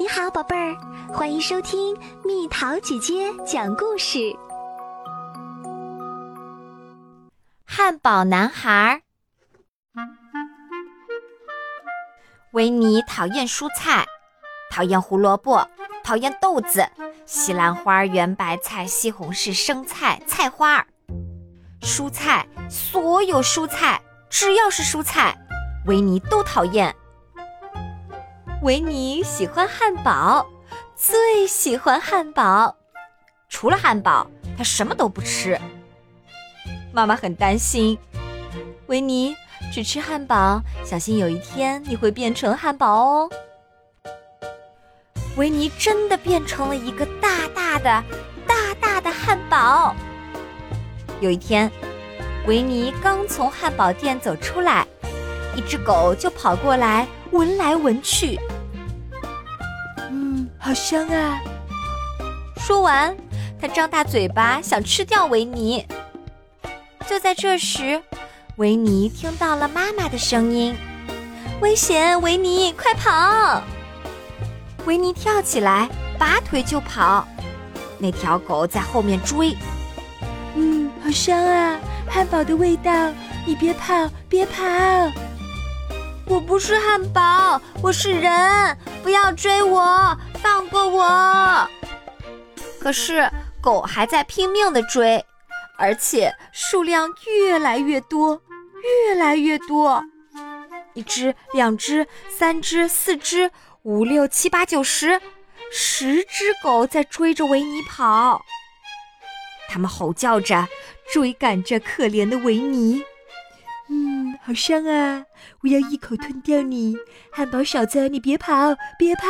你好，宝贝儿，欢迎收听蜜桃姐姐讲故事。汉堡男孩维尼讨厌蔬菜，讨厌胡萝卜，讨厌豆子、西兰花、圆白菜、西红柿、生菜、菜花。蔬菜，所有蔬菜，只要是蔬菜，维尼都讨厌。维尼喜欢汉堡，最喜欢汉堡。除了汉堡，他什么都不吃。妈妈很担心，维尼只吃汉堡，小心有一天你会变成汉堡哦。维尼真的变成了一个大大的、大大的汉堡。有一天，维尼刚从汉堡店走出来，一只狗就跑过来。闻来闻去，嗯，好香啊！说完，他张大嘴巴想吃掉维尼。就在这时，维尼听到了妈妈的声音：“危险，维尼，快跑！”维尼跳起来，拔腿就跑。那条狗在后面追。嗯，好香啊，汉堡的味道！你别跑，别跑！我不是汉堡，我是人，不要追我，放过我！可是狗还在拼命的追，而且数量越来越多，越来越多。一只、两只、三只、四只、五六七八九十，十只狗在追着维尼跑。它们吼叫着，追赶着可怜的维尼。好香啊！我要一口吞掉你，汉堡小子！你别跑，别跑！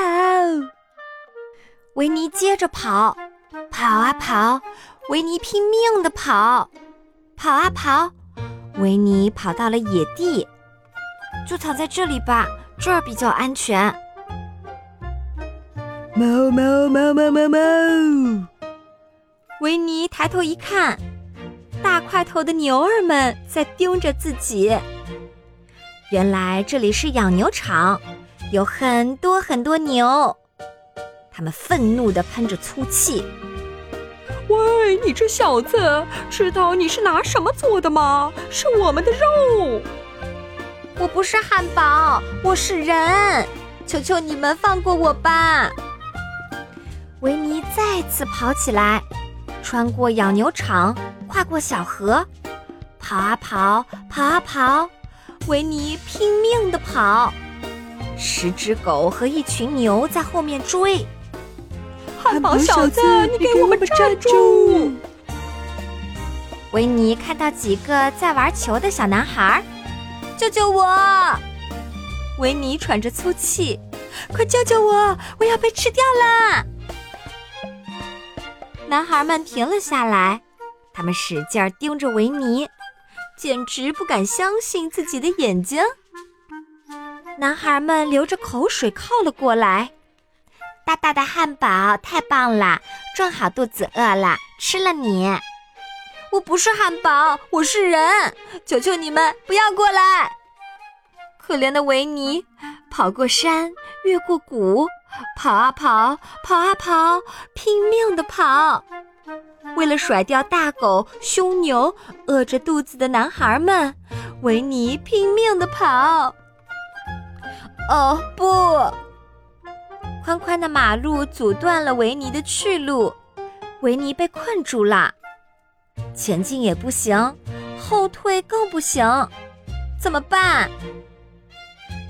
维尼接着跑，跑啊跑，维尼拼命的跑，跑啊跑，维尼跑到了野地，就藏在这里吧，这儿比较安全。猫猫猫猫猫猫！维尼抬头一看，大块头的牛儿们在盯着自己。原来这里是养牛场，有很多很多牛，他们愤怒地喷着粗气。喂，你这小子，知道你是拿什么做的吗？是我们的肉。我不是汉堡，我是人，求求你们放过我吧！维尼再次跑起来，穿过养牛场，跨过小河，跑啊跑，跑啊跑。维尼拼命地跑，十只狗和一群牛在后面追。汉堡小子，你给我们站住！维尼看到几个在玩球的小男孩，救救我！维尼喘着粗气，快救救我！我要被吃掉了！男孩们停了下来，他们使劲盯着维尼。简直不敢相信自己的眼睛。男孩们流着口水靠了过来。大大的汉堡太棒了，正好肚子饿了，吃了你。我不是汉堡，我是人，求求你们不要过来！可怜的维尼，跑过山，越过谷，跑啊跑，跑啊跑，拼命的跑。为了甩掉大狗、凶牛、饿着肚子的男孩们，维尼拼命地跑。哦不！宽宽的马路阻断了维尼的去路，维尼被困住了，前进也不行，后退更不行，怎么办？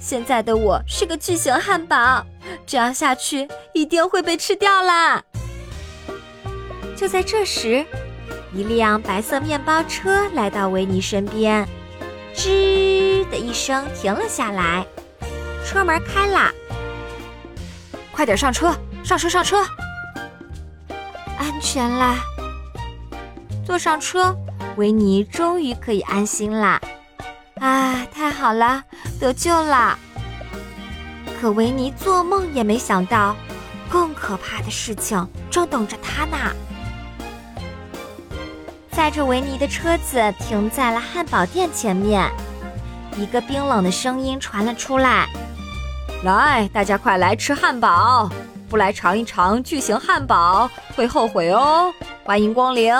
现在的我是个巨型汉堡，这样下去一定会被吃掉啦！就在这时，一辆白色面包车来到维尼身边，吱的一声停了下来。车门开了，快点上车！上车！上车！安全啦！坐上车，维尼终于可以安心啦！啊，太好了，得救了！可维尼做梦也没想到，更可怕的事情正等着他呢。载着维尼的车子停在了汉堡店前面，一个冰冷的声音传了出来：“来，大家快来吃汉堡！不来尝一尝巨型汉堡会后悔哦！欢迎光临。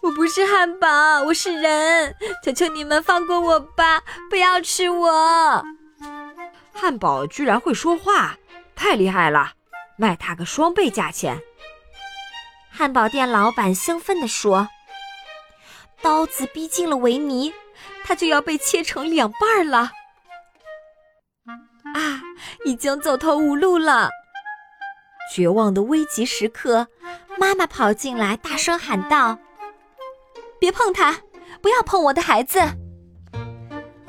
我不是汉堡，我是人，求求你们放过我吧，不要吃我！汉堡居然会说话，太厉害了，卖它个双倍价钱！汉堡店老板兴奋地说：“刀子逼近了维尼，他就要被切成两半了。”啊，已经走投无路了！绝望的危急时刻，妈妈跑进来，大声喊道。别碰他！不要碰我的孩子！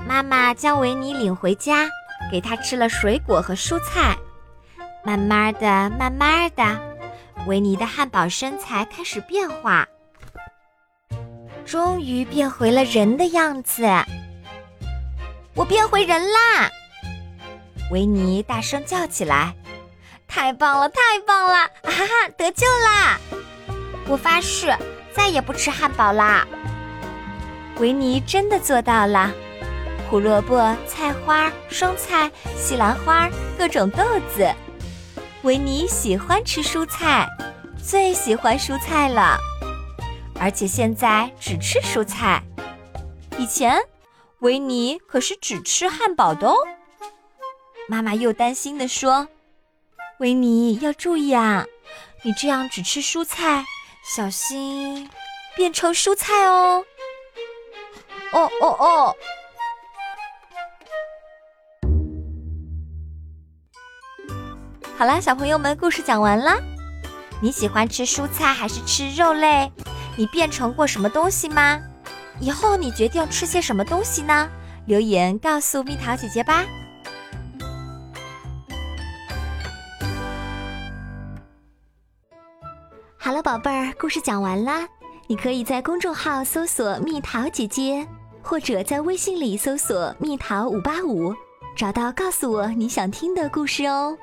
妈妈将维尼领回家，给他吃了水果和蔬菜。慢慢的，慢慢的，维尼的汉堡身材开始变化，终于变回了人的样子。我变回人啦！维尼大声叫起来：“太棒了，太棒了！哈哈，得救啦！我发誓。”再也不吃汉堡啦！维尼真的做到了。胡萝卜、菜花、生菜、西兰花，各种豆子。维尼喜欢吃蔬菜，最喜欢蔬菜了。而且现在只吃蔬菜。以前，维尼可是只吃汉堡的哦。妈妈又担心地说：“维尼要注意啊，你这样只吃蔬菜。”小心变成蔬菜哦！哦哦哦！好啦，小朋友们，故事讲完啦。你喜欢吃蔬菜还是吃肉类？你变成过什么东西吗？以后你决定吃些什么东西呢？留言告诉蜜桃姐姐吧。好了，宝贝儿，故事讲完啦。你可以在公众号搜索“蜜桃姐姐”，或者在微信里搜索“蜜桃五八五”，找到告诉我你想听的故事哦。